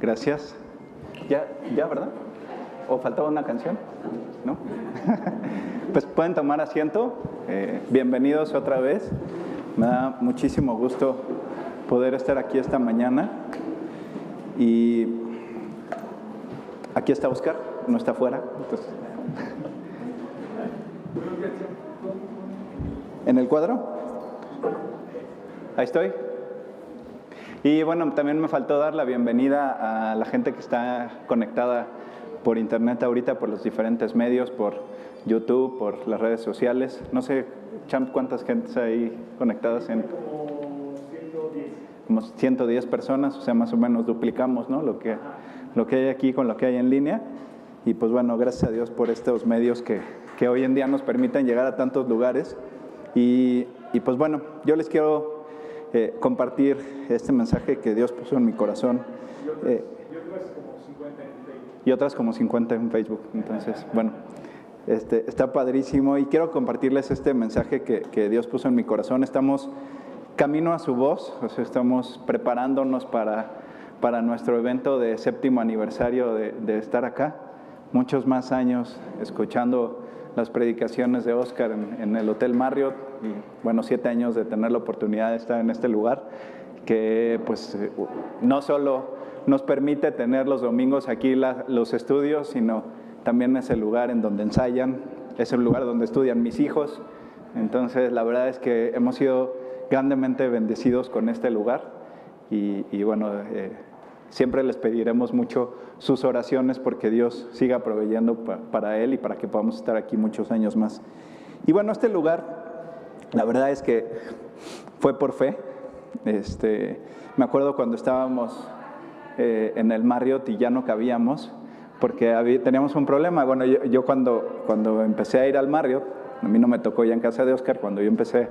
Gracias. Ya, ya, ¿verdad? ¿O faltaba una canción? ¿No? pues pueden tomar asiento. Eh, bienvenidos otra vez. Me da muchísimo gusto poder estar aquí esta mañana. Y aquí está Oscar, no está afuera. ¿En el cuadro? Ahí estoy. Y bueno, también me faltó dar la bienvenida a la gente que está conectada por internet ahorita, por los diferentes medios, por YouTube, por las redes sociales. No sé, Champ, ¿cuántas gentes hay conectadas en? Como 110. Como 110 personas, o sea, más o menos duplicamos ¿no? lo, que, lo que hay aquí con lo que hay en línea. Y pues bueno, gracias a Dios por estos medios que, que hoy en día nos permiten llegar a tantos lugares. Y, y pues bueno, yo les quiero eh, compartir este mensaje que Dios puso en mi corazón. Eh, y otras como 50 en Facebook. Entonces, bueno, este, está padrísimo y quiero compartirles este mensaje que, que, Dios puso en mi corazón. Estamos camino a su voz, o sea, estamos preparándonos para, para nuestro evento de séptimo aniversario de, de estar acá. Muchos más años escuchando las predicaciones de Oscar en, el Hotel Marriott y bueno, siete años de tener la oportunidad de estar en este lugar que pues eh, no solo nos permite tener los domingos aquí los estudios, sino también es el lugar en donde ensayan, es el lugar donde estudian mis hijos. Entonces la verdad es que hemos sido grandemente bendecidos con este lugar y, bueno, eh, Siempre les pediremos mucho sus oraciones porque Dios siga proveyendo para Él y para que podamos estar aquí muchos años más. Y bueno, este lugar, la verdad es que fue por fe. Este, me acuerdo cuando estábamos eh, en el Marriott y ya no cabíamos, porque teníamos un problema. Bueno, yo, yo, cuando, cuando empecé a ir al Marriott, a mí no me tocó ya en casa de Oscar, cuando yo empecé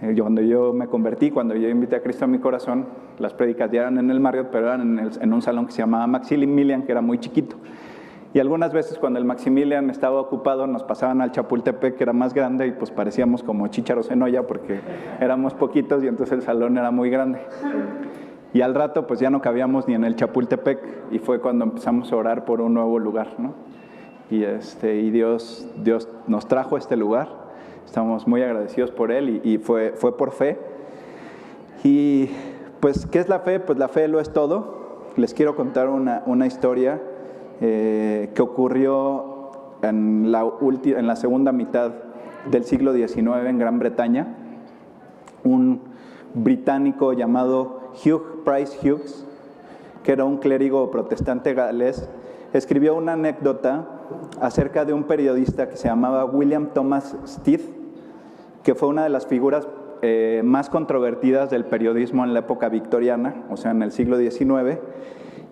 eh, cuando yo me convertí, cuando yo invité a Cristo a mi corazón, las prédicas ya eran en el Marriott, pero eran en, un salón que se llamaba Maximilian, que era muy chiquito. Y algunas veces cuando el Maximilian estaba ocupado nos pasaban al Chapultepec, que era más grande, y pues parecíamos como chícharos en olla porque éramos poquitos y entonces el salón era muy grande. Y al rato pues ya no cabíamos ni en el Chapultepec y fue cuando empezamos a orar por un nuevo lugar, ¿no? Y, este, y Dios, Dios nos trajo a este lugar Estamos muy agradecidos por él y, fue, fue por fe. Y pues, ¿qué es la fe? Pues la fe lo es todo. Les quiero contar una, una historia eh, que ocurrió en la, en la segunda mitad del siglo XIX en Gran Bretaña. Un británico llamado Hugh Price Hughes, que era un clérigo protestante galés, escribió una anécdota acerca de un periodista que se llamaba William Thomas Stith, que fue una de las figuras eh, más controvertidas del periodismo en la época victoriana, o sea, en el siglo XIX,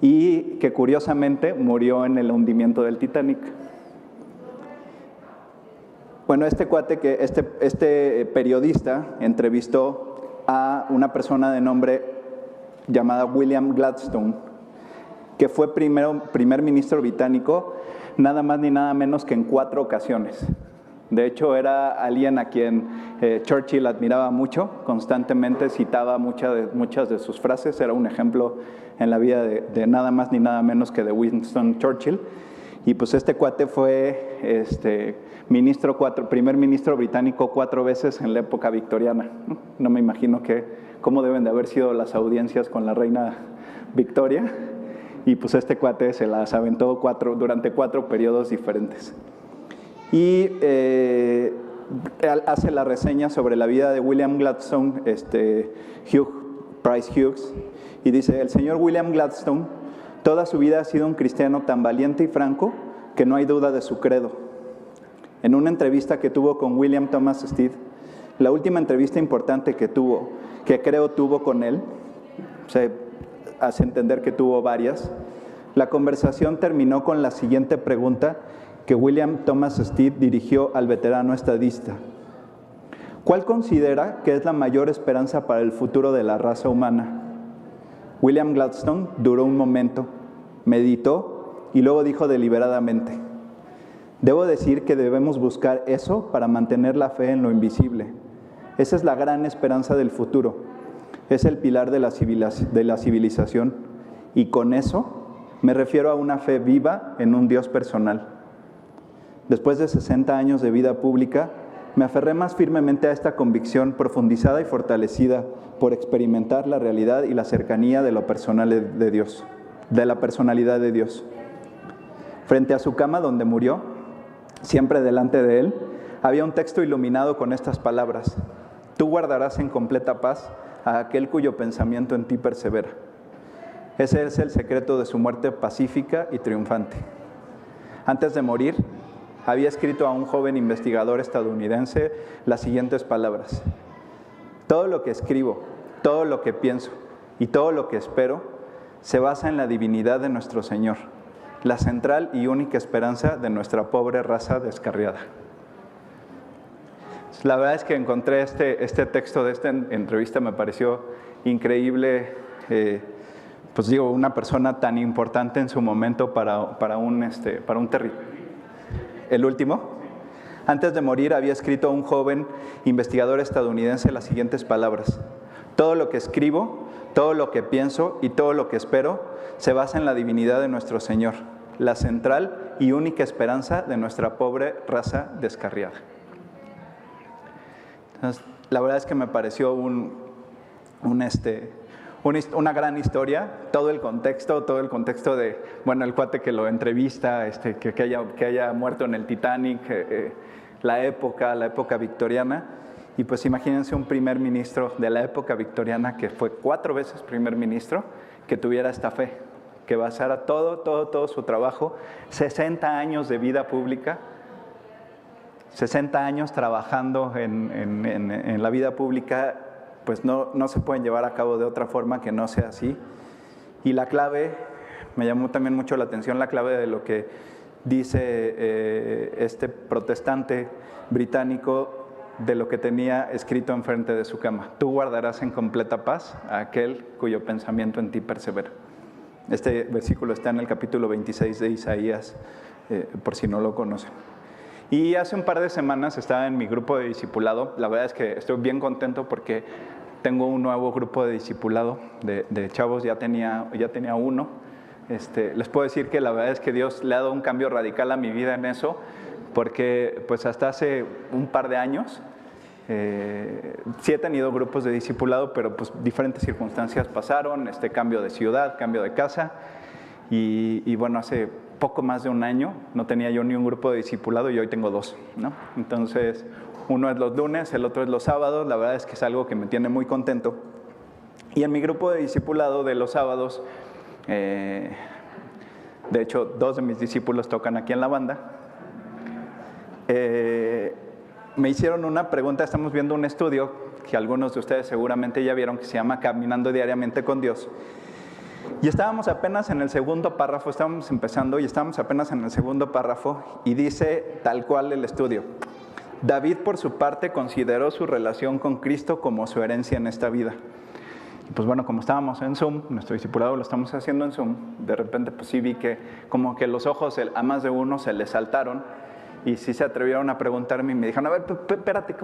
y que curiosamente murió en el hundimiento del Titanic. Bueno, este cuate, que este, este periodista entrevistó a una persona de nombre llamada William Gladstone, que fue primero, primer ministro británico nada más ni nada menos que en cuatro ocasiones. De hecho, era alguien a quien eh, Churchill admiraba mucho, constantemente citaba muchas de, sus frases, era un ejemplo en la vida de, nada más ni nada menos que de Winston Churchill. Y pues este cuate fue este, ministro cuatro, primer ministro británico cuatro veces en la época victoriana. No me imagino que, cómo deben de haber sido las audiencias con la reina Victoria. Y pues este cuate se las aventó cuatro, durante cuatro periodos diferentes y eh, hace la reseña sobre la vida de William Gladstone, este, Hugh Price Hughes, y dice, el señor William Gladstone toda su vida ha sido un cristiano tan valiente y franco que no hay duda de su credo. En una entrevista que tuvo con William Thomas Steed, la última entrevista importante que tuvo, que creo tuvo con él, se hace entender que tuvo varias, la conversación terminó con la siguiente pregunta que William Thomas Steed dirigió al veterano estadista. ¿Cuál considera que es la mayor esperanza para el futuro de la raza humana? William Gladstone duró un momento, meditó y luego dijo deliberadamente, debo decir que debemos buscar eso para mantener la fe en lo invisible. Esa es la gran esperanza del futuro. Es el pilar de la, civilización Y con eso me refiero a una fe viva en un Dios personal. Después de 60 años de vida pública, me aferré más firmemente a esta convicción profundizada y fortalecida por experimentar la realidad y la cercanía de lo personal de Dios, de la personalidad de Dios. Frente a su cama donde murió, siempre delante de él, había un texto iluminado con estas palabras. Tú guardarás en completa paz a aquel cuyo pensamiento en ti persevera. Ese es el secreto de su muerte pacífica y triunfante. Antes de morir, había escrito a un joven investigador estadounidense las siguientes palabras. Todo lo que escribo, todo lo que pienso y todo lo que espero se basa en la divinidad de nuestro Señor, la central y única esperanza de nuestra pobre raza descarriada. La verdad es que encontré este, este texto de esta entrevista, me pareció increíble, eh, pues digo, una persona tan importante en su momento para, para un, este, para un territorio. El último. Antes de morir había escrito a un joven investigador estadounidense las siguientes palabras. Todo lo que escribo, todo lo que pienso y todo lo que espero se basa en la divinidad de nuestro Señor, la central y única esperanza de nuestra pobre raza descarriada la verdad es que me pareció un, este, una gran historia, todo el contexto, todo el contexto de, bueno, el cuate que lo entrevista, este, que, haya, que haya muerto en el Titanic, eh, eh, la época, la época victoriana. Y pues imagínense un primer ministro de la época victoriana que fue cuatro veces primer ministro, que tuviera esta fe, que basara todo, todo, todo su trabajo, 60 años de vida pública 60 años trabajando en, la vida pública, pues no, no, se pueden llevar a cabo de otra forma que no sea así. Y la clave, me llamó también mucho la atención la clave de lo que dice eh, este protestante británico de lo que tenía escrito enfrente de su cama. Tú guardarás en completa paz a aquel cuyo pensamiento en ti persevera. Este versículo está en el capítulo 26 de Isaías, eh, por si no lo conocen. Y hace un par de semanas estaba en mi grupo de discipulado. La verdad es que estoy bien contento porque tengo un nuevo grupo de discipulado de, chavos, ya tenía, ya tenía uno. Este, les puedo decir que la verdad es que Dios le ha dado un cambio radical a mi vida en eso, porque pues hasta hace un par de años eh, sí he tenido grupos de discipulado, pero pues diferentes circunstancias pasaron, este cambio de ciudad, cambio de casa, y, y bueno, hace poco más de un año no tenía yo ni un grupo de discipulado y hoy tengo dos, ¿no? Entonces, uno es los lunes, el otro es los sábados, la verdad es que es algo que me tiene muy contento. Y en mi grupo de discipulado de los sábados, eh, de hecho, dos de mis discípulos tocan aquí en la banda, eh, me hicieron una pregunta, estamos viendo un estudio que algunos de ustedes seguramente ya vieron, que se llama Caminando diariamente con Dios. Y estábamos apenas en el segundo párrafo, estábamos empezando y estábamos apenas en el segundo párrafo y dice tal cual el estudio. David por su parte consideró su relación con Cristo como su herencia en esta vida. Y pues bueno, como estábamos en Zoom, nuestro discipulado lo estamos haciendo en Zoom, de repente pues sí vi que como que los ojos a más de uno se le saltaron y sí se atrevieron a preguntarme y me dijeron, a ver, espérate,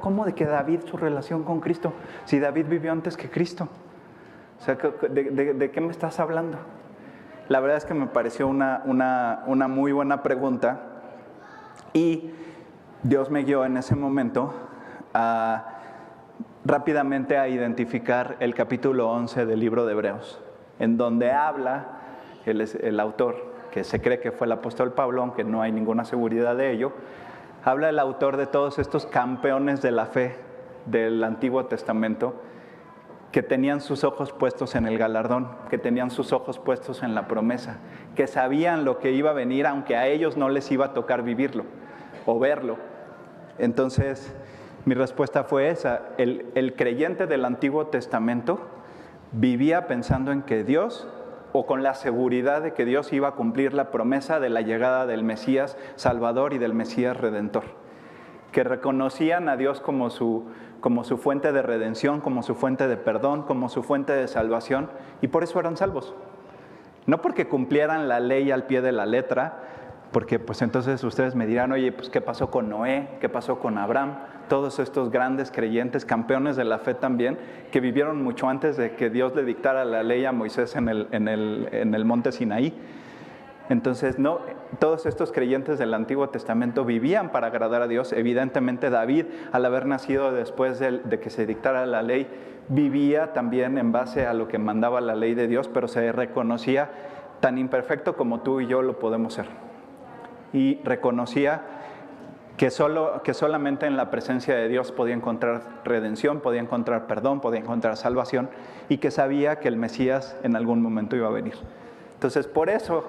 ¿cómo de que David su relación con Cristo? Si David vivió antes que Cristo. O sea, ¿de, qué me estás hablando? La verdad es que me pareció una, una, muy buena pregunta y Dios me guió en ese momento rápidamente a identificar el capítulo 11 del libro de Hebreos, en donde habla el, el autor, que se cree que fue el apóstol Pablo, aunque no hay ninguna seguridad de ello, habla el autor de todos estos campeones de la fe del Antiguo Testamento, que tenían sus ojos puestos en el galardón, que tenían sus ojos puestos en la promesa, que sabían lo que iba a venir, aunque a ellos no les iba a tocar vivirlo o verlo. Entonces, mi respuesta fue esa. El, el creyente del Antiguo Testamento vivía pensando en que Dios, o con la seguridad de que Dios iba a cumplir la promesa de la llegada del Mesías Salvador y del Mesías Redentor, que reconocían a Dios como su como su fuente de redención, como su fuente de perdón, como su fuente de salvación, y por eso eran salvos. No porque cumplieran la ley al pie de la letra, porque pues entonces ustedes me dirán, oye, pues ¿qué pasó con Noé? ¿Qué pasó con Abraham? todos estos grandes creyentes, campeones de la fe también, que vivieron mucho antes de que Dios le dictara la ley a Moisés en el, en el, en el monte Sinaí. Entonces, no, todos estos creyentes del Antiguo Testamento vivían para agradar a Dios. Evidentemente, David, al haber nacido después de, que se dictara la ley, vivía también en base a lo que mandaba la ley de Dios, pero se reconocía tan imperfecto como tú y yo lo podemos ser. Y reconocía que, solo, que solamente en la presencia de Dios podía encontrar redención, podía encontrar perdón, podía encontrar salvación, y que sabía que el Mesías en algún momento iba a venir. Entonces, por eso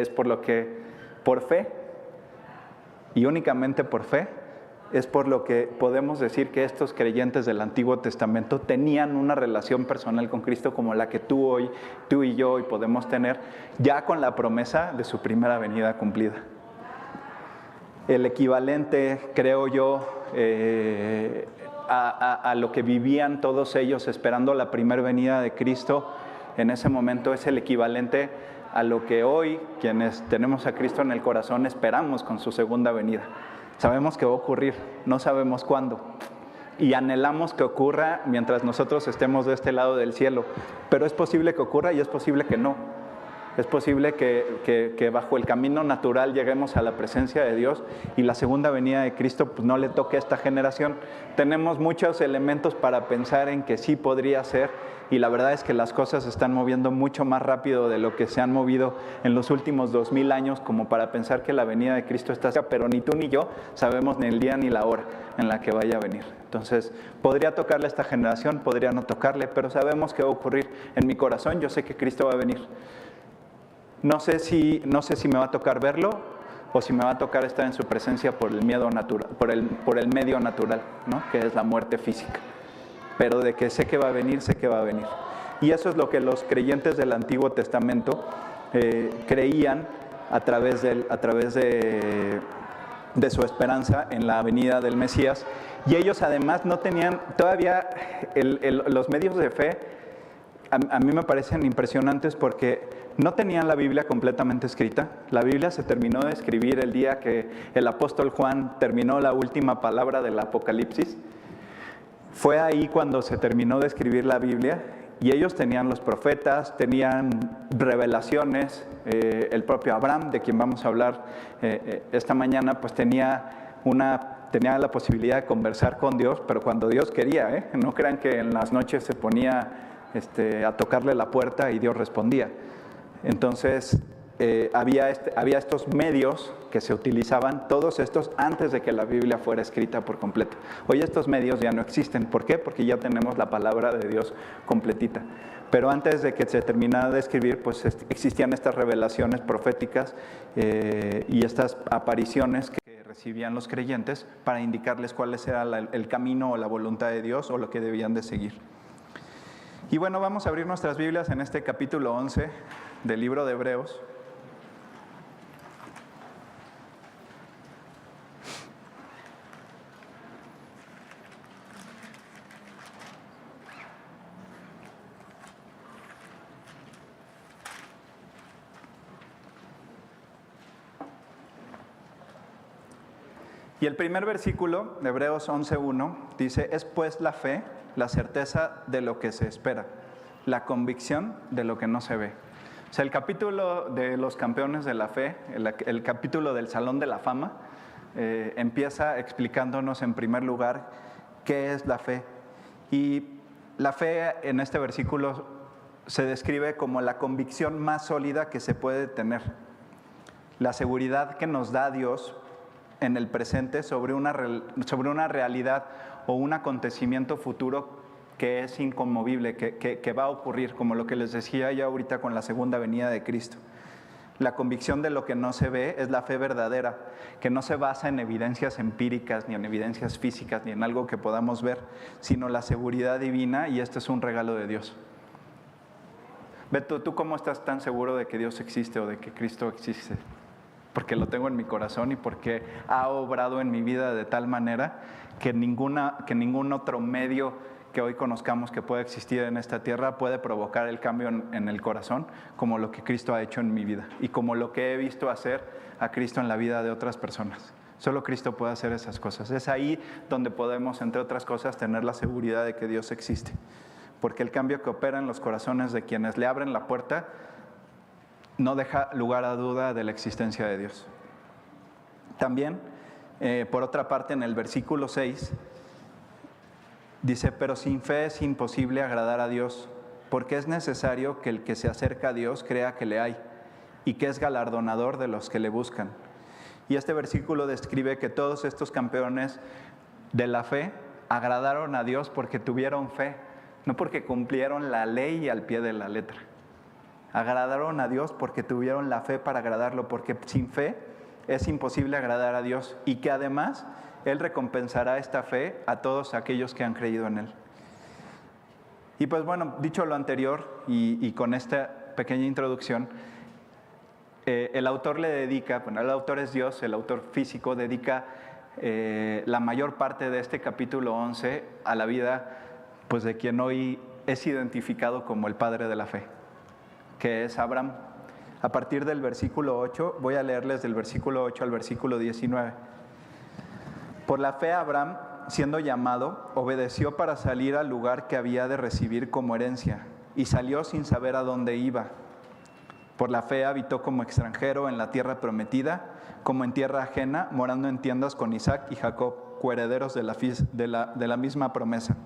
es por lo que, por fe, y únicamente por fe, es por lo que podemos decir que estos creyentes del Antiguo Testamento tenían una relación personal con Cristo como la que tú hoy, tú y yo hoy podemos tener, ya con la promesa de su primera venida cumplida. El equivalente, creo yo, eh, a, lo que vivían todos ellos esperando la primera venida de Cristo en ese momento es el equivalente a lo que hoy, quienes tenemos a Cristo en el corazón, esperamos con su segunda venida. Sabemos que va a ocurrir, no sabemos cuándo. Y anhelamos que ocurra mientras nosotros estemos de este lado del cielo. Pero es posible que ocurra y es posible que no. Es posible que, bajo el camino natural lleguemos a la presencia de Dios y la segunda venida de Cristo pues, no le toque a esta generación. Tenemos muchos elementos para pensar en que sí podría ser y la verdad es que las cosas se están moviendo mucho más rápido de lo que se han movido en los últimos dos mil años como para pensar que la venida de Cristo está cerca, pero ni tú ni yo sabemos ni el día ni la hora en la que vaya a venir. Entonces, podría tocarle a esta generación, podría no tocarle, pero sabemos que va a ocurrir en mi corazón, yo sé que Cristo va a venir. No sé si, no sé si me va a tocar verlo o si me va a tocar estar en su presencia por el miedo natural, por el, por el medio natural, ¿no? que es la muerte física. Pero de que sé que va a venir, sé que va a venir. Y eso es lo que los creyentes del Antiguo Testamento eh, creían a través, del, a través de, de su esperanza en la venida del Mesías. Y ellos además no tenían todavía el, el, los medios de fe, a, a mí me parecen impresionantes porque no tenían la Biblia completamente escrita. La Biblia se terminó de escribir el día que el apóstol Juan terminó la última palabra del Apocalipsis. Fue ahí cuando se terminó de escribir la Biblia y ellos tenían los profetas, tenían revelaciones. Eh, el propio Abraham, de quien vamos a hablar eh, esta mañana, pues tenía una tenía la posibilidad de conversar con Dios, pero cuando Dios quería, ¿eh? no crean que en las noches se ponía este, a tocarle la puerta y Dios respondía. Entonces, eh, había, este, había estos medios que se utilizaban, todos estos antes de que la Biblia fuera escrita por completo. Hoy estos medios ya no existen. ¿Por qué? Porque ya tenemos la palabra de Dios completita. Pero antes de que se terminara de escribir, pues existían estas revelaciones proféticas eh, y estas apariciones que recibían los creyentes para indicarles cuál era el camino o la voluntad de Dios o lo que debían de seguir. Y bueno, vamos a abrir nuestras Biblias en este capítulo 11 del libro de Hebreos. Y el primer versículo Hebreos 11.1 dice, es pues la fe, la certeza de lo que se espera, la convicción de lo que no se ve. O sea, el capítulo de los campeones de la fe, el, el capítulo del Salón de la Fama, eh, empieza explicándonos en primer lugar qué es la fe. Y la fe en este versículo se describe como la convicción más sólida que se puede tener, la seguridad que nos da Dios en el presente sobre una, sobre una realidad o un acontecimiento futuro que es inconmovible, que, va a ocurrir, como lo que les decía ya ahorita con la segunda venida de Cristo. La convicción de lo que no se ve es la fe verdadera, que no se basa en evidencias empíricas, ni en evidencias físicas, ni en algo que podamos ver, sino la seguridad divina y este es un regalo de Dios. Beto, ¿tú cómo estás tan seguro de que Dios existe o de que Cristo existe? Porque lo tengo en mi corazón y porque ha obrado en mi vida de tal manera que, ninguna, que ningún otro medio que hoy conozcamos que puede existir en esta tierra puede provocar el cambio en, el corazón, como lo que Cristo ha hecho en mi vida y como lo que he visto hacer a Cristo en la vida de otras personas. Solo Cristo puede hacer esas cosas. Es ahí donde podemos, entre otras cosas, tener la seguridad de que Dios existe. Porque el cambio que opera en los corazones de quienes le abren la puerta no deja lugar a duda de la existencia de Dios. También, eh, por otra parte, en el versículo 6, dice, pero sin fe es imposible agradar a Dios, porque es necesario que el que se acerca a Dios crea que le hay y que es galardonador de los que le buscan. Y este versículo describe que todos estos campeones de la fe agradaron a Dios porque tuvieron fe, no porque cumplieron la ley al pie de la letra. Agradaron a Dios porque tuvieron la fe para agradarlo, porque sin fe es imposible agradar a Dios y que además Él recompensará esta fe a todos aquellos que han creído en Él. Y pues bueno, dicho lo anterior y, con esta pequeña introducción, eh, el autor le dedica, bueno, el autor es Dios, el autor físico dedica eh, la mayor parte de este capítulo 11 a la vida pues de quien hoy es identificado como el padre de la fe, que es Abraham. A partir del versículo 8, voy a leerles del versículo 8 al versículo 19. Por la fe Abraham, siendo llamado, obedeció para salir al lugar que había de recibir como herencia, y salió sin saber a dónde iba por la fe habitó como extranjero en la tierra prometida, como en tierra ajena, morando en tiendas con Isaac y Jacob, coherederos de la, misma promesa.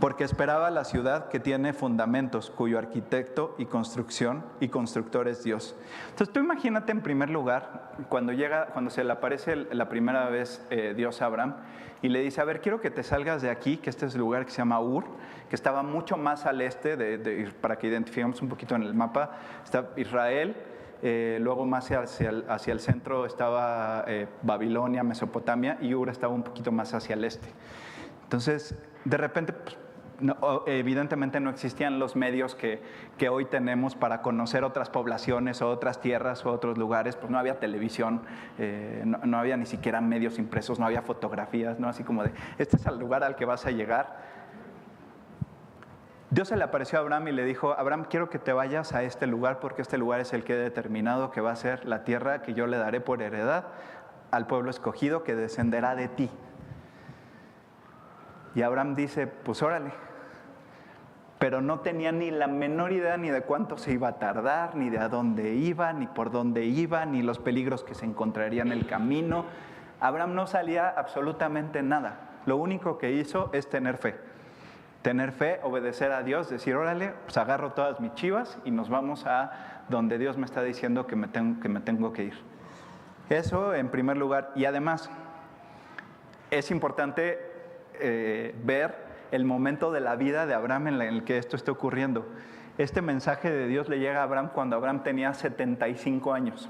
Porque esperaba la ciudad que tiene fundamentos, cuyo arquitecto y construcción y constructor es Dios. Entonces tú imagínate en primer lugar, cuando llega, cuando se le aparece la primera vez eh, Dios a Abraham, y le dice, a ver, quiero que te salgas de aquí, que este es el lugar que se llama Ur, que estaba mucho más al este, de, para que identifiquemos un poquito en el mapa, está Israel, eh, luego más hacia el, hacia el centro estaba eh, Babilonia, Mesopotamia, y Ur estaba un poquito más hacia el este. Entonces, de repente, pues, evidentemente no existían los medios que, hoy tenemos para conocer otras poblaciones o otras tierras o otros lugares, pues no había televisión, eh, no, había ni siquiera medios impresos, no había fotografías, ¿no? así como de, este es el lugar al que vas a llegar. Dios se le apareció a Abraham y le dijo, Abraham, quiero que te vayas a este lugar porque este lugar es el que he determinado que va a ser la tierra que yo le daré por heredad al pueblo escogido que descenderá de ti. Y Abraham dice, pues órale, pero no tenía ni la menor idea ni de cuánto se iba a tardar, ni de a dónde iba, ni por dónde iba, ni los peligros que se encontrarían en el camino. Abraham no salía absolutamente nada. Lo único que hizo es tener fe. Tener fe, obedecer a Dios, decir, órale, pues agarro todas mis chivas y nos vamos a donde Dios me está diciendo que me tengo que, me tengo que ir. Eso en primer lugar. Y además, es importante eh, ver el momento de la vida de Abraham en el que esto está ocurriendo. Este mensaje de Dios le llega a Abraham cuando Abraham tenía 75 años.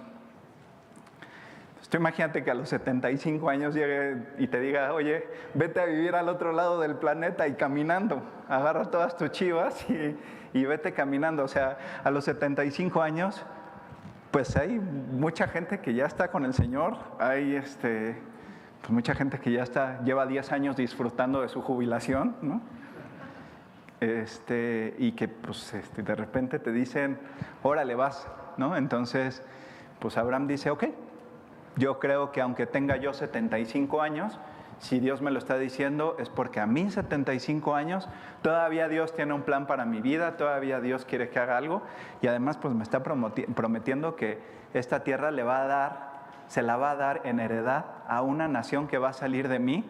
Tú imagínate que a los 75 años llegue y te diga, oye, vete a vivir al otro lado del planeta y caminando, agarra todas tus chivas y, y vete caminando. O sea, a los 75 años, pues hay mucha gente que ya está con el Señor, hay este, pues mucha gente que ya está, lleva 10 años disfrutando de su jubilación, ¿no? Este, y que pues este, de repente te dicen, órale vas, ¿no? Entonces, pues Abraham dice, ok, yo creo que aunque tenga yo 75 años, si Dios me lo está diciendo es porque a mí 75 años todavía Dios tiene un plan para mi vida, todavía Dios quiere que haga algo y además pues me está prometiendo que esta tierra le va a dar se la va a dar en heredad a una nación que va a salir de mí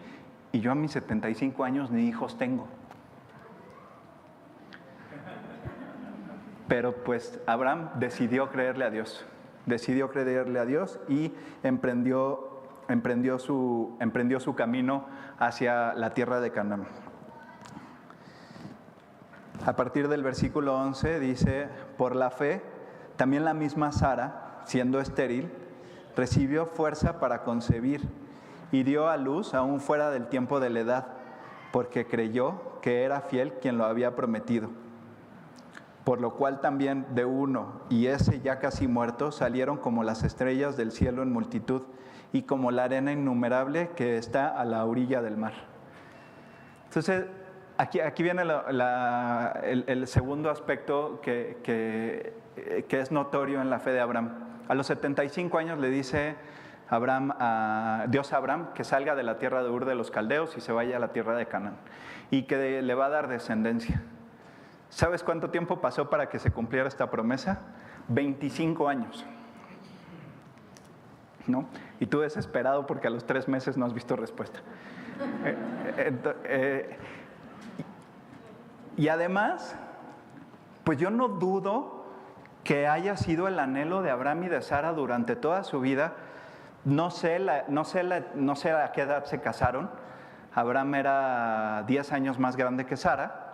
y yo a mis 75 años ni hijos tengo. Pero pues Abraham decidió creerle a Dios, decidió creerle a Dios y emprendió, emprendió, su, emprendió su camino hacia la tierra de Canaán. A partir del versículo 11 dice, por la fe, también la misma Sara, siendo estéril, recibió fuerza para concebir y dio a luz aún fuera del tiempo de la edad, porque creyó que era fiel quien lo había prometido. Por lo cual también de uno y ese ya casi muerto salieron como las estrellas del cielo en multitud y como la arena innumerable que está a la orilla del mar. Entonces, aquí, aquí viene el, segundo aspecto que, que, que es notorio en la fe de Abraham. A los 75 años le dice Abraham, a, Dios a Abraham que salga de la tierra de Ur de los Caldeos y se vaya a la tierra de Canaán y que le va a dar descendencia. ¿Sabes cuánto tiempo pasó para que se cumpliera esta promesa? 25 años. ¿No? Y tú desesperado porque a los tres meses no has visto respuesta. Eh, eh, eh, y además, pues yo no dudo que haya sido el anhelo de Abraham y de Sara durante toda su vida. No sé, no sé, no sé a qué edad se casaron. Abraham era 10 años más grande que Sara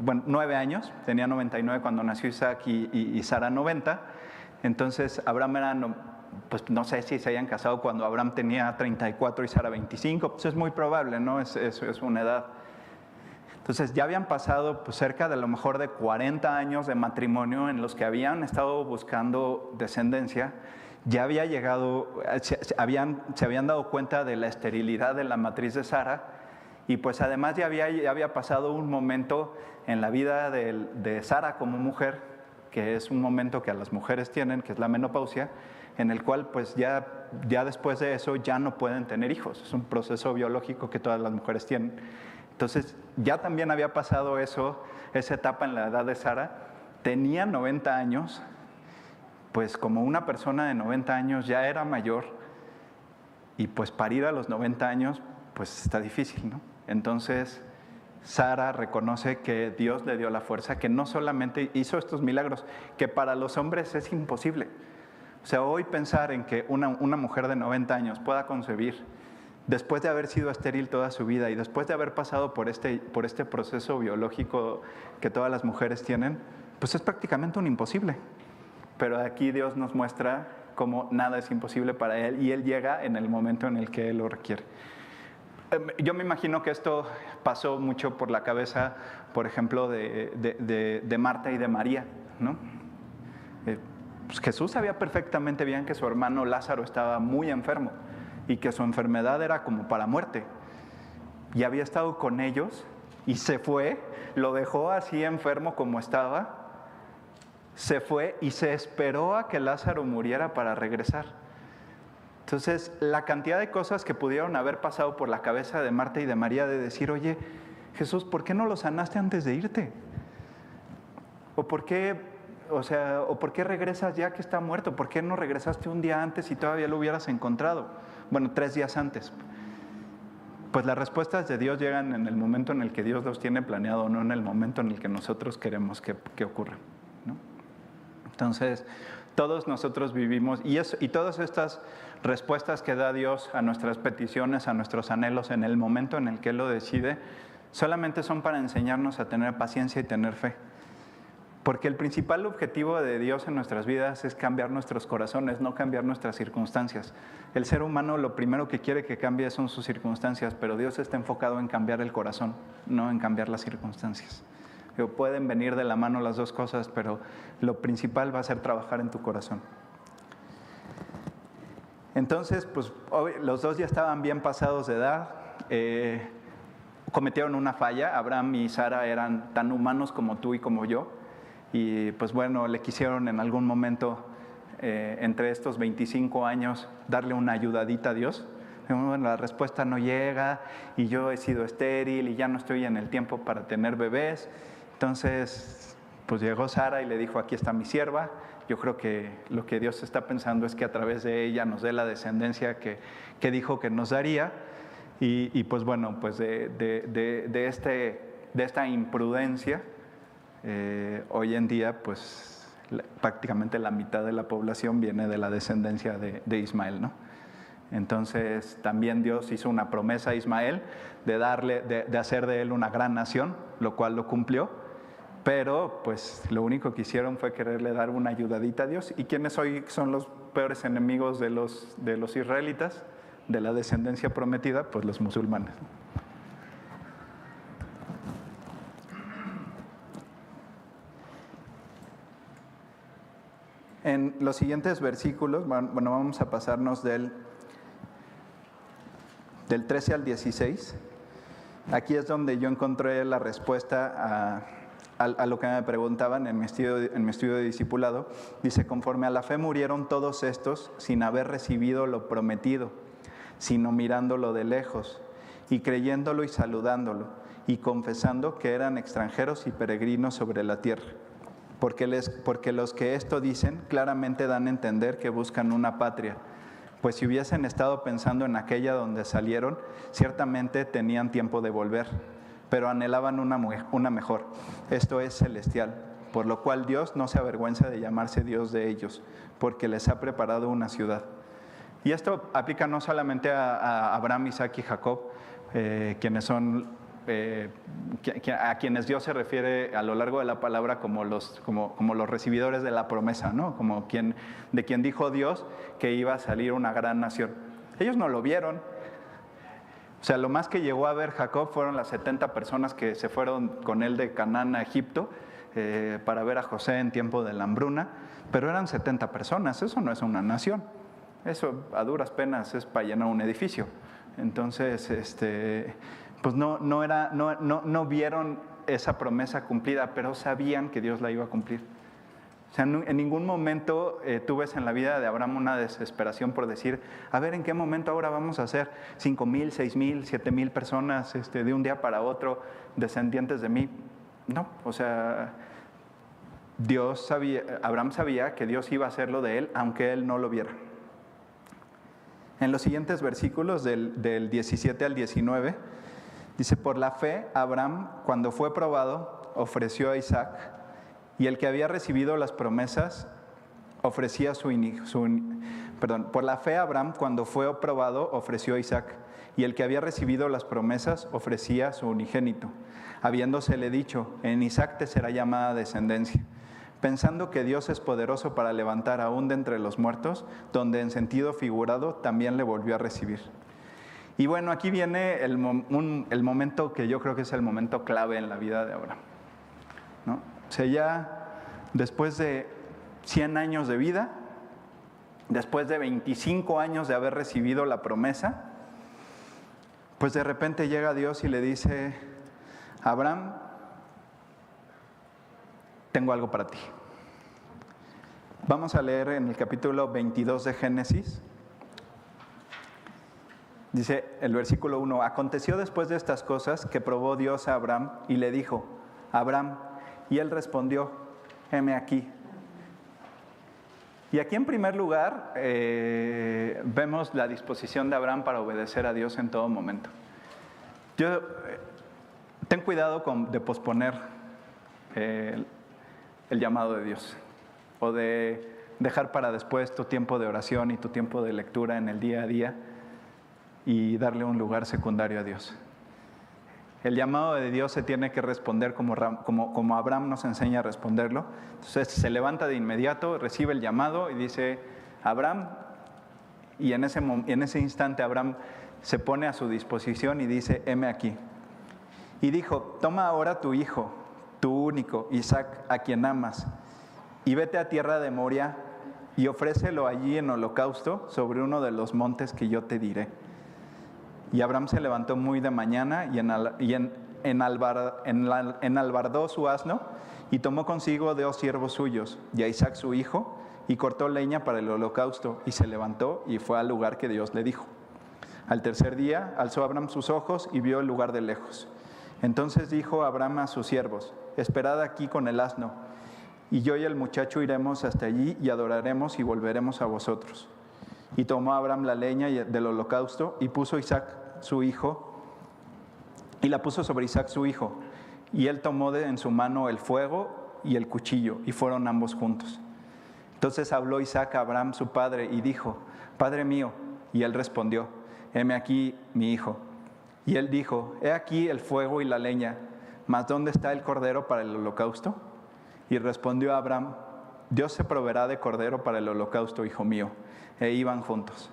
bueno, nueve años, tenía 99 cuando nació Isaac y, Sara 90. Entonces, Abraham era, no, pues no sé si se hayan casado cuando Abraham tenía 34 y Sara 25, pues es muy probable, ¿no? Es, es una edad. Entonces ya habían pasado pues, cerca de lo mejor de 40 años de matrimonio en los que habían estado buscando descendencia, ya había llegado, se, habían, dado cuenta de la esterilidad de la matriz de Sara y pues además ya había, ya había pasado un momento en la vida de, de Sara como mujer, que es un momento que a las mujeres tienen, que es la menopausia, en el cual pues ya, ya después de eso ya no pueden tener hijos. Es un proceso biológico que todas las mujeres tienen. Entonces ya también había pasado eso, esa etapa en la edad de Sara. Tenía 90 años, pues como una persona de 90 años ya era mayor y pues parir a los 90 años pues está difícil, ¿no? Entonces Sara reconoce que Dios le dio la fuerza, que no solamente hizo estos milagros, que para los hombres es imposible. O sea, hoy pensar en que una, mujer de 90 años pueda concebir, después de haber sido estéril toda su vida y después de haber pasado por este, por este proceso biológico que todas las mujeres tienen, pues es prácticamente un imposible. Pero aquí Dios nos muestra cómo nada es imposible para Él y Él llega en el momento en el que Él lo requiere. Em, yo me imagino que esto pasó mucho por la cabeza, por ejemplo, de, Marta y de María. ¿no? Eh, pues Jesús sabía perfectamente bien que su hermano Lázaro estaba muy enfermo y que su enfermedad era como para muerte. Y había estado con ellos y se fue, lo dejó así enfermo como estaba, se fue y se esperó a que Lázaro muriera para regresar. Entonces, la cantidad de cosas que pudieron haber pasado por la cabeza de Marta y de María de decir, oye, Jesús, ¿por qué no lo sanaste antes de irte? ¿O por qué, o sea, o por qué regresas ya que está muerto? ¿Por qué no regresaste un día antes y todavía lo hubieras encontrado? Bueno, tres días antes. Pues las respuestas de Dios llegan en el momento en el que Dios los tiene planeado, no en el momento en el que nosotros queremos que, ocurra. Entonces, todos nosotros vivimos, y, y todas estas respuestas que da Dios a nuestras peticiones, a nuestros anhelos en el momento en el que Él lo decide, solamente son para enseñarnos a tener paciencia y tener fe. Porque el principal objetivo de Dios en nuestras vidas es cambiar nuestros corazones, no cambiar nuestras circunstancias. El ser humano lo primero que quiere que cambie son sus circunstancias, pero Dios está enfocado en cambiar el corazón, no en cambiar las circunstancias. Pueden venir de la mano las dos cosas, pero lo principal va a ser trabajar en tu corazón. Entonces, pues los dos ya estaban bien pasados de edad, eh, cometieron una falla, Abraham y Sara eran tan humanos como tú y como yo, y pues bueno, le quisieron en algún momento, eh, entre estos 25 años, darle una ayudadita a Dios. Bueno, la respuesta no llega y yo he sido estéril y ya no estoy en el tiempo para tener bebés. Entonces, pues llegó Sara y le dijo, aquí está mi sierva, yo creo que lo que Dios está pensando es que a través de ella nos dé la descendencia que, que dijo que nos daría. Y, pues bueno, pues de, de, de, este, de esta imprudencia, eh, hoy en día pues prácticamente la mitad de la población viene de la descendencia de, Ismael, ¿no? Entonces también Dios hizo una promesa a Ismael de, darle, de hacer de él una gran nación, lo cual lo cumplió pero pues lo único que hicieron fue quererle dar una ayudadita a Dios. ¿Y quiénes hoy son los peores enemigos de los, de los israelitas, de la descendencia prometida? Pues los musulmanes. En los siguientes versículos, bueno, vamos a pasarnos del, del 13 al 16. Aquí es donde yo encontré la respuesta a lo que me preguntaban en mi, estudio, en mi estudio de discipulado, dice, conforme a la fe murieron todos estos sin haber recibido lo prometido, sino mirándolo de lejos y creyéndolo y saludándolo y confesando que eran extranjeros y peregrinos sobre la tierra. Porque, les, porque los que esto dicen claramente dan a entender que buscan una patria, pues si hubiesen estado pensando en aquella donde salieron, ciertamente tenían tiempo de volver pero anhelaban una, una mejor. Esto es celestial, por lo cual Dios no se avergüenza de llamarse Dios de ellos, porque les ha preparado una ciudad. Y esto aplica no solamente a, Abraham, Isaac y Jacob, eh, quienes son eh, a quienes Dios se refiere a lo largo de la palabra como los, como, como los recibidores de la promesa, ¿no? como quien, de quien dijo Dios que iba a salir una gran nación. Ellos no lo vieron, o sea, lo más que llegó a ver Jacob fueron las 70 personas que se fueron con él de Canaán a Egipto eh, para ver a José en tiempo de la hambruna, pero eran 70 personas, eso no es una nación, eso a duras penas es para llenar un edificio. Entonces, este, pues no, no, era, no, no, no vieron esa promesa cumplida, pero sabían que Dios la iba a cumplir. O sea, en ningún momento eh, tú ves en la vida de Abraham una desesperación por decir, a ver, ¿en qué momento ahora vamos a hacer 5 mil, 6 mil, 7 mil personas este, de un día para otro descendientes de mí? No, o sea, Dios sabía, Abraham sabía que Dios iba a hacerlo de él, aunque él no lo viera. En los siguientes versículos del, del 17 al 19, dice, por la fe, Abraham, cuando fue probado, ofreció a Isaac y el que había recibido las promesas ofrecía su, su por la fe Abraham cuando fue aprobado ofreció Isaac y el que había recibido las promesas ofrecía su unigénito, habiéndosele dicho, en Isaac te será llamada descendencia, pensando que Dios es poderoso para levantar aún de entre los muertos, donde en sentido figurado también le volvió a recibir. Y bueno, aquí viene el, momento que yo creo que es el momento clave en la vida de Abraham. ¿no? O sea, ya después de 100 años de vida, después de 25 años de haber recibido la promesa, pues de repente llega Dios y le dice, Abraham, tengo algo para ti. Vamos a leer en el capítulo 22 de Génesis. Dice el versículo 1, aconteció después de estas cosas que probó Dios a Abraham y le dijo, Abraham, y él respondió, heme aquí. Y aquí en primer lugar eh, vemos la disposición de Abraham para obedecer a Dios en todo momento. Yo, eh, ten cuidado con, de posponer eh, el llamado de Dios o de dejar para después tu tiempo de oración y tu tiempo de lectura en el día a día y darle un lugar secundario a Dios. El llamado de Dios se tiene que responder como, como, como, Abraham nos enseña a responderlo. Entonces se levanta de inmediato, recibe el llamado y dice, Abraham, y en ese, en ese instante Abraham se pone a su disposición y dice, heme aquí. Y dijo, toma ahora tu hijo, tu único, Isaac, a quien amas, y vete a tierra de Moria y ofrécelo allí en holocausto sobre uno de los montes que yo te diré. Y Abraham se levantó muy de mañana y, en, enalbardó su asno y tomó consigo dos siervos suyos y a Isaac su hijo y cortó leña para el holocausto y se levantó y fue al lugar que Dios le dijo. Al tercer día alzó Abraham sus ojos y vio el lugar de lejos. Entonces dijo Abraham a sus siervos, esperad aquí con el asno, y yo y el muchacho iremos hasta allí y adoraremos y volveremos a vosotros. Y tomó Abraham la leña del holocausto y puso Isaac su hijo, y la puso sobre Isaac su hijo. Y él tomó de, en su mano el fuego y el cuchillo, y fueron ambos juntos. Entonces habló Isaac a Abraham su padre y dijo, Padre mío, y él respondió, heme aquí mi hijo. Y él dijo, he aquí el fuego y la leña, mas ¿dónde está el cordero para el holocausto? Y respondió Abraham, Dios se proveerá de cordero para el holocausto, hijo mío. E iban juntos.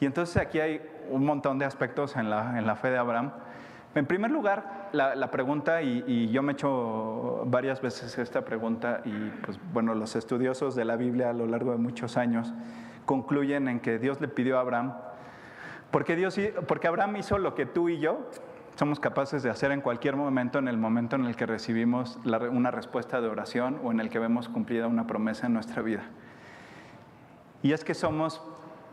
Y entonces aquí hay un montón de aspectos en la, en la fe de Abraham. En primer lugar, la, pregunta, y, yo me he hecho varias veces esta pregunta, y pues bueno, los estudiosos de la Biblia a lo largo de muchos años concluyen en que Dios le pidió a Abraham, porque, Dios, porque Abraham hizo lo que tú y yo somos capaces de hacer en cualquier momento, en el momento en el que recibimos una respuesta de oración o en el que vemos cumplida una promesa en nuestra vida. Y es que somos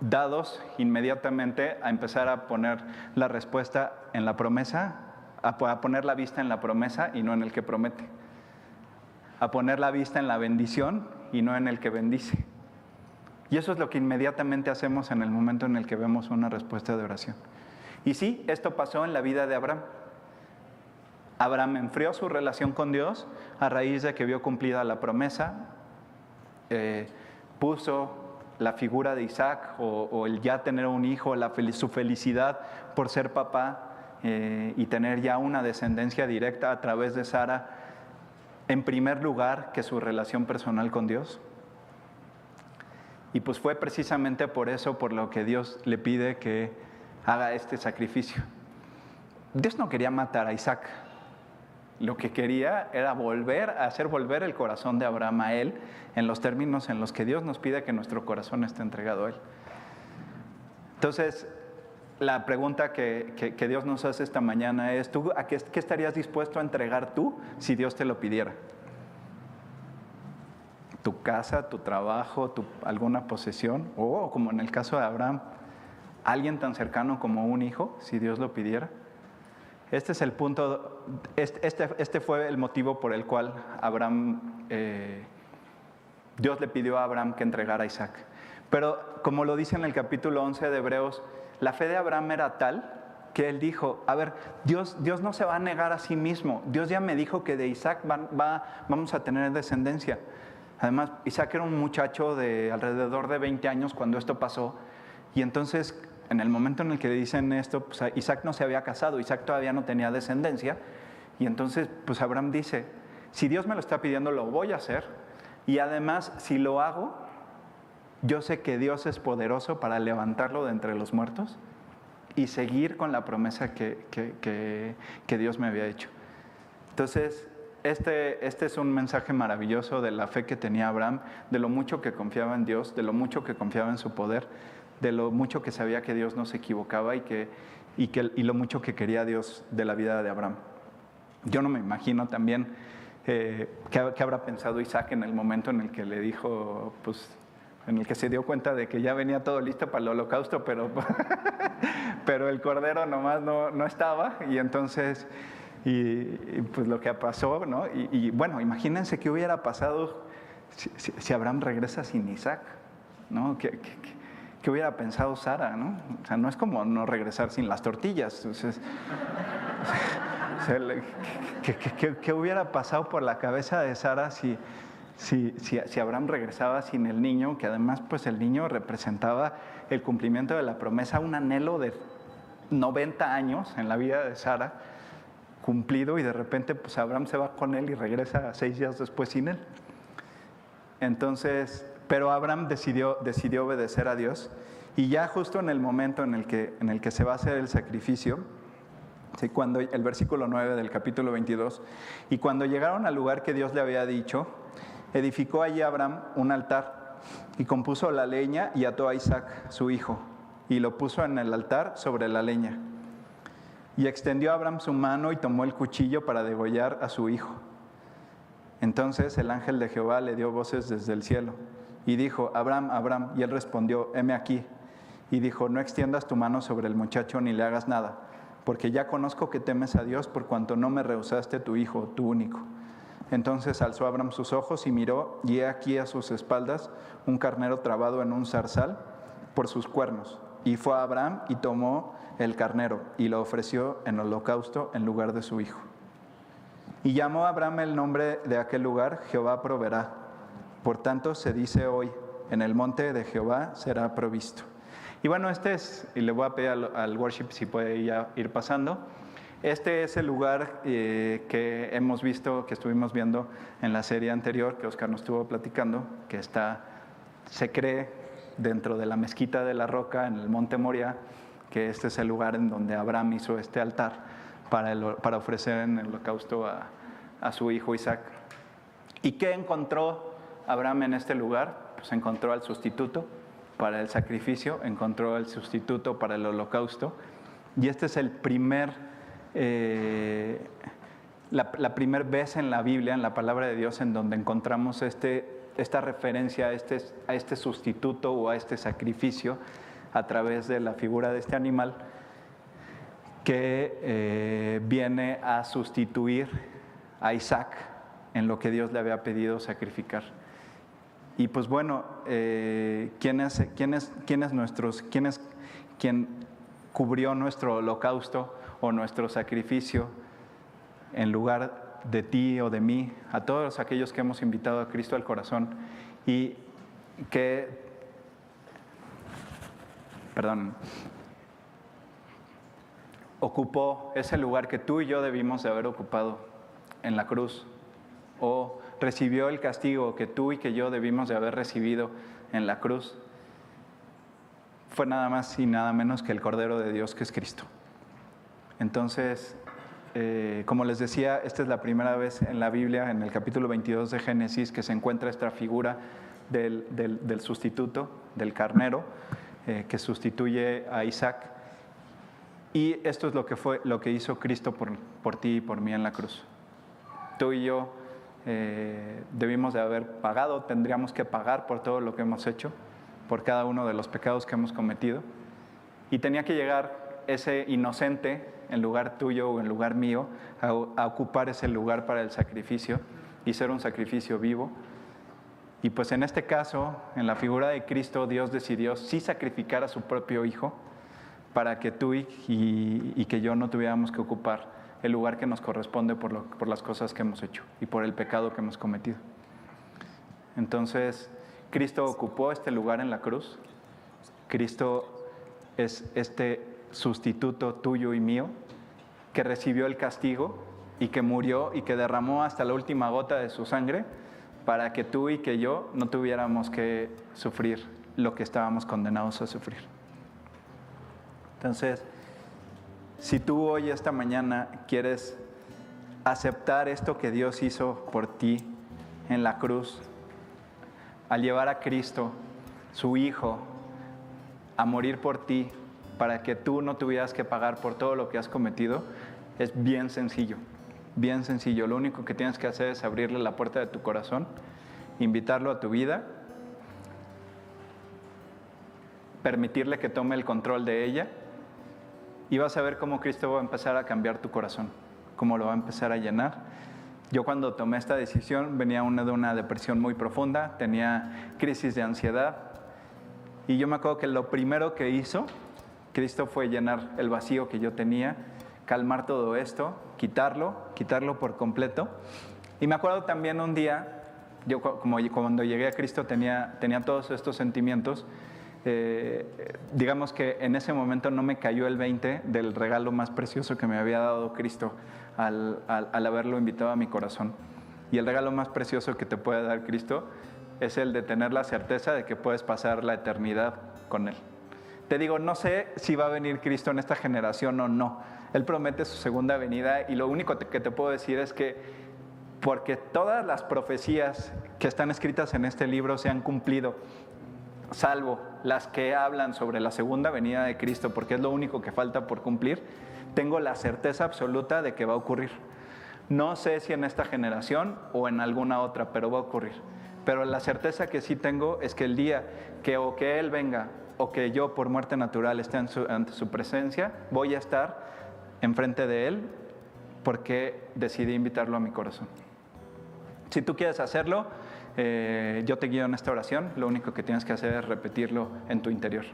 dados inmediatamente a empezar a poner la respuesta en la promesa, a poner la vista en la promesa y no en el que promete, a poner la vista en la bendición y no en el que bendice. Y eso es lo que inmediatamente hacemos en el momento en el que vemos una respuesta de oración. Y sí, esto pasó en la vida de Abraham. Abraham enfrió su relación con Dios a raíz de que vio cumplida la promesa, eh, puso la figura de Isaac o, el ya tener un hijo, su felicidad por ser papá eh, y tener ya una descendencia directa a través de Sara, en primer lugar que su relación personal con Dios. Y pues fue precisamente por eso por lo que Dios le pide que haga este sacrificio. Dios no quería matar a Isaac. Lo que quería era volver a hacer volver el corazón de Abraham a él en los términos en los que Dios nos pide que nuestro corazón esté entregado a él. Entonces, la pregunta que, Dios nos hace esta mañana es, ¿tú a qué, estarías dispuesto a entregar tú si Dios te lo pidiera? ¿Tu casa, tu trabajo, alguna posesión? O como en el caso de Abraham, alguien tan cercano como un hijo, si Dios lo pidiera. Este es el punto, este, este, este fue el motivo por el cual Abraham, eh, Dios le pidió a Abraham que entregara a Isaac. Pero como lo dice en el capítulo 11 de Hebreos, la fe de Abraham era tal que él dijo, a ver, Dios, Dios no se va a negar a sí mismo, Dios ya me dijo que de Isaac va, vamos a tener descendencia. Además, Isaac era un muchacho de alrededor de 20 años cuando esto pasó, y entonces en el momento en el que dicen esto, pues Isaac no se había casado, Isaac todavía no tenía descendencia, y entonces pues Abraham dice, si Dios me lo está pidiendo, lo voy a hacer, y además si lo hago, yo sé que Dios es poderoso para levantarlo de entre los muertos y seguir con la promesa que, que, Dios me había hecho. Entonces, este, este, es un mensaje maravilloso de la fe que tenía Abraham, de lo mucho que confiaba en Dios, de lo mucho que confiaba en su poder, de lo mucho que sabía que Dios no se equivocaba y, que, y, que, y lo mucho que quería Dios de la vida de Abraham. Yo no me imagino también eh, qué, habrá pensado Isaac en el momento en el que le dijo, pues, en el que se dio cuenta de que ya venía todo listo para el holocausto, pero, pero el cordero nomás no, no estaba y entonces, y, pues lo que pasó, ¿no? Y, bueno, imagínense qué hubiera pasado si, Abraham regresa sin Isaac, ¿no? ¿Qué, ¿qué hubiera pensado Sara? ¿no? O sea, no es como no regresar sin las tortillas. Entonces, ¿qué, hubiera pasado por la cabeza de Sara si, si, si, Abraham regresaba sin el niño? Que además, pues el niño representaba el cumplimiento de la promesa, un anhelo de 90 años en la vida de Sara cumplido y de repente pues Abraham se va con él y regresa seis días después sin él. Entonces, pero Abraham decidió, obedecer a Dios y ya justo en el momento en el que, se va a hacer el sacrificio, cuando el versículo 9 del capítulo 22, y cuando llegaron al lugar que Dios le había dicho, edificó allí Abraham un altar y compuso la leña y ató a Isaac, su hijo, y lo puso en el altar sobre la leña. Y extendió Abraham su mano y tomó el cuchillo para degollar a su hijo. Entonces el ángel de Jehová le dio voces desde el cielo y dijo, Abraham, Abraham, y él respondió, heme aquí. Y dijo, no extiendas tu mano sobre el muchacho ni le hagas nada, porque ya conozco que temes a Dios por cuanto no me rehusaste tu hijo, tu único. Entonces alzó Abraham sus ojos y miró, y he aquí a sus espaldas un carnero trabado en un zarzal por sus cuernos. Y fue a Abraham y tomó el carnero y lo ofreció en holocausto en lugar de su hijo. Y llamó Abraham el nombre de aquel lugar, Jehová proveerá por tanto, se dice hoy, en el monte de Jehová será provisto. Y bueno, este es, y le voy a pedir al, worship si puede ya ir pasando, este es el lugar eh, que hemos visto, que estuvimos viendo en la serie anterior, que Oscar nos estuvo platicando, que está, se cree dentro de la mezquita de la roca en el monte Moria, que este es el lugar en donde Abraham hizo este altar para, para ofrecer en el holocausto a, a su hijo Isaac. ¿Y qué encontró Abraham en este lugar pues encontró al sustituto para el sacrificio, encontró el sustituto para el holocausto. Y este es el primer eh, la, primera vez en la Biblia, en la palabra de Dios, en donde encontramos este, esta referencia a este, a este sustituto o a este sacrificio a través de la figura de este animal que eh, viene a sustituir a Isaac en lo que Dios le había pedido sacrificar. Y pues bueno, eh, ¿quién, es, quién, es, quién es quién es quien cubrió nuestro holocausto o nuestro sacrificio en lugar de ti o de mí, a todos aquellos que hemos invitado a Cristo al corazón y que, perdón, ocupó ese lugar que tú y yo debimos de haber ocupado en la cruz, o recibió el castigo que tú y que yo debimos de haber recibido en la cruz, fue nada más y nada menos que el Cordero de Dios que es Cristo. Entonces, eh, como les decía, esta es la primera vez en la Biblia, en el capítulo 22 de Génesis, que se encuentra esta figura del, sustituto, del carnero, eh, que sustituye a Isaac. Y esto es lo que, fue, lo que hizo Cristo por, por ti y por mí en la cruz. Tú y yo eh, debimos de haber pagado, tendríamos que pagar por todo lo que hemos hecho, por cada uno de los pecados que hemos cometido. Y tenía que llegar ese inocente en lugar tuyo o en lugar mío a, ocupar ese lugar para el sacrificio y ser un sacrificio vivo. Y pues en este caso, en la figura de Cristo, Dios decidió sí sacrificar a su propio Hijo para que tú y, y que yo no tuviéramos que ocupar el lugar que nos corresponde por, por las cosas que hemos hecho y por el pecado que hemos cometido. Entonces, Cristo ocupó este lugar en la cruz. Cristo es este sustituto tuyo y mío, que recibió el castigo y que murió y que derramó hasta la última gota de su sangre para que tú y que yo no tuviéramos que sufrir lo que estábamos condenados a sufrir. Entonces, si tú hoy, esta mañana, quieres aceptar esto que Dios hizo por ti en la cruz, al llevar a Cristo, su Hijo, a morir por ti, para que tú no tuvieras que pagar por todo lo que has cometido, es bien sencillo, bien sencillo. Lo único que tienes que hacer es abrirle la puerta de tu corazón, invitarlo a tu vida, permitirle que tome el control de ella y vas a ver cómo Cristo va a empezar a cambiar tu corazón, cómo lo va a empezar a llenar. Yo cuando tomé esta decisión venía de una depresión muy profunda, tenía crisis de ansiedad y yo me acuerdo que lo primero que hizo Cristo fue llenar el vacío que yo tenía, calmar todo esto, quitarlo, quitarlo por completo. Y me acuerdo también un día, yo como cuando llegué a Cristo tenía, tenía todos estos sentimientos, eh, digamos que en ese momento no me cayó el 20 del regalo más precioso que me había dado Cristo al, al haberlo invitado a mi corazón. Y el regalo más precioso que te puede dar Cristo es el de tener la certeza de que puedes pasar la eternidad con Él. Te digo, no sé si va a venir Cristo en esta generación o no. Él promete su segunda venida y lo único que te puedo decir es que porque todas las profecías que están escritas en este libro se han cumplido, salvo las que hablan sobre la segunda venida de Cristo, porque es lo único que falta por cumplir, tengo la certeza absoluta de que va a ocurrir. No sé si en esta generación o en alguna otra, pero va a ocurrir. Pero la certeza que sí tengo es que el día que o que Él venga o que yo por muerte natural esté ante su presencia, voy a estar enfrente de Él porque decidí invitarlo a mi corazón. Si tú quieres hacerlo, eh, yo te guío en esta oración, lo único que tienes que hacer es repetirlo en tu interior.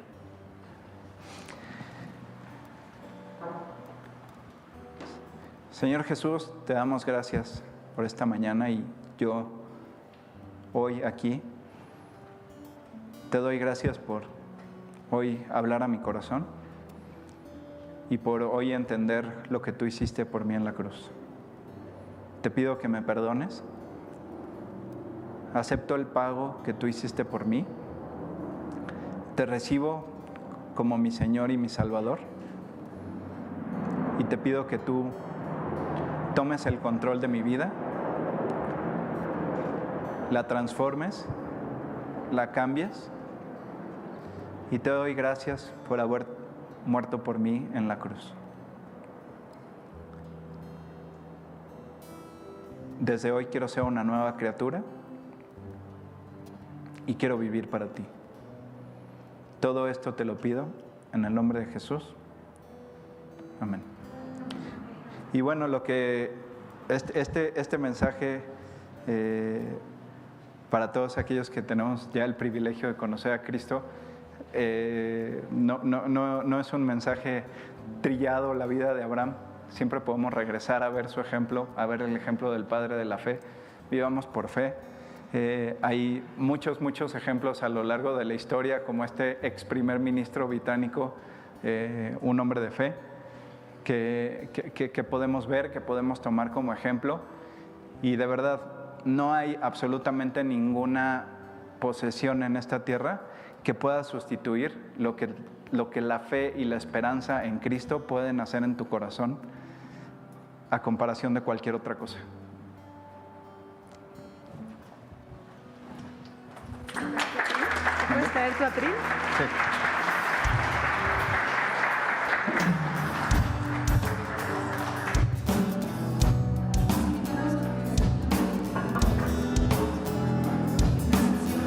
Señor Jesús, te damos gracias por esta mañana y yo hoy aquí te doy gracias por hoy hablar a mi corazón y por hoy entender lo que tú hiciste por mí en la cruz. Te pido que me perdones. Acepto el pago que tú hiciste por mí. Te recibo como mi Señor y mi Salvador. Y te pido que tú tomes el control de mi vida, la transformes, la cambies y te doy gracias por haber muerto por mí en la cruz. desde hoy quiero ser una nueva criatura y quiero vivir para ti. Todo esto te lo pido en el nombre de Jesús. Amén. Y bueno, lo que este, este, este mensaje eh, para todos aquellos que tenemos ya el privilegio de conocer a Cristo, eh, no, no, no, no es un mensaje trillado la vida de Abraham. Siempre podemos regresar a ver su ejemplo, a ver el ejemplo del Padre de la fe. Vivamos por fe. Eh, hay muchos, muchos ejemplos a lo largo de la historia, como este ex primer ministro británico, eh, un hombre de fe, que, que, que podemos ver, que podemos tomar como ejemplo. Y de verdad, no hay absolutamente ninguna posesión en esta tierra que pueda sustituir lo que, lo que la fe y la esperanza en Cristo pueden hacer en tu corazón a comparación de cualquier otra cosa. ¿Puedes traer tu? Sí.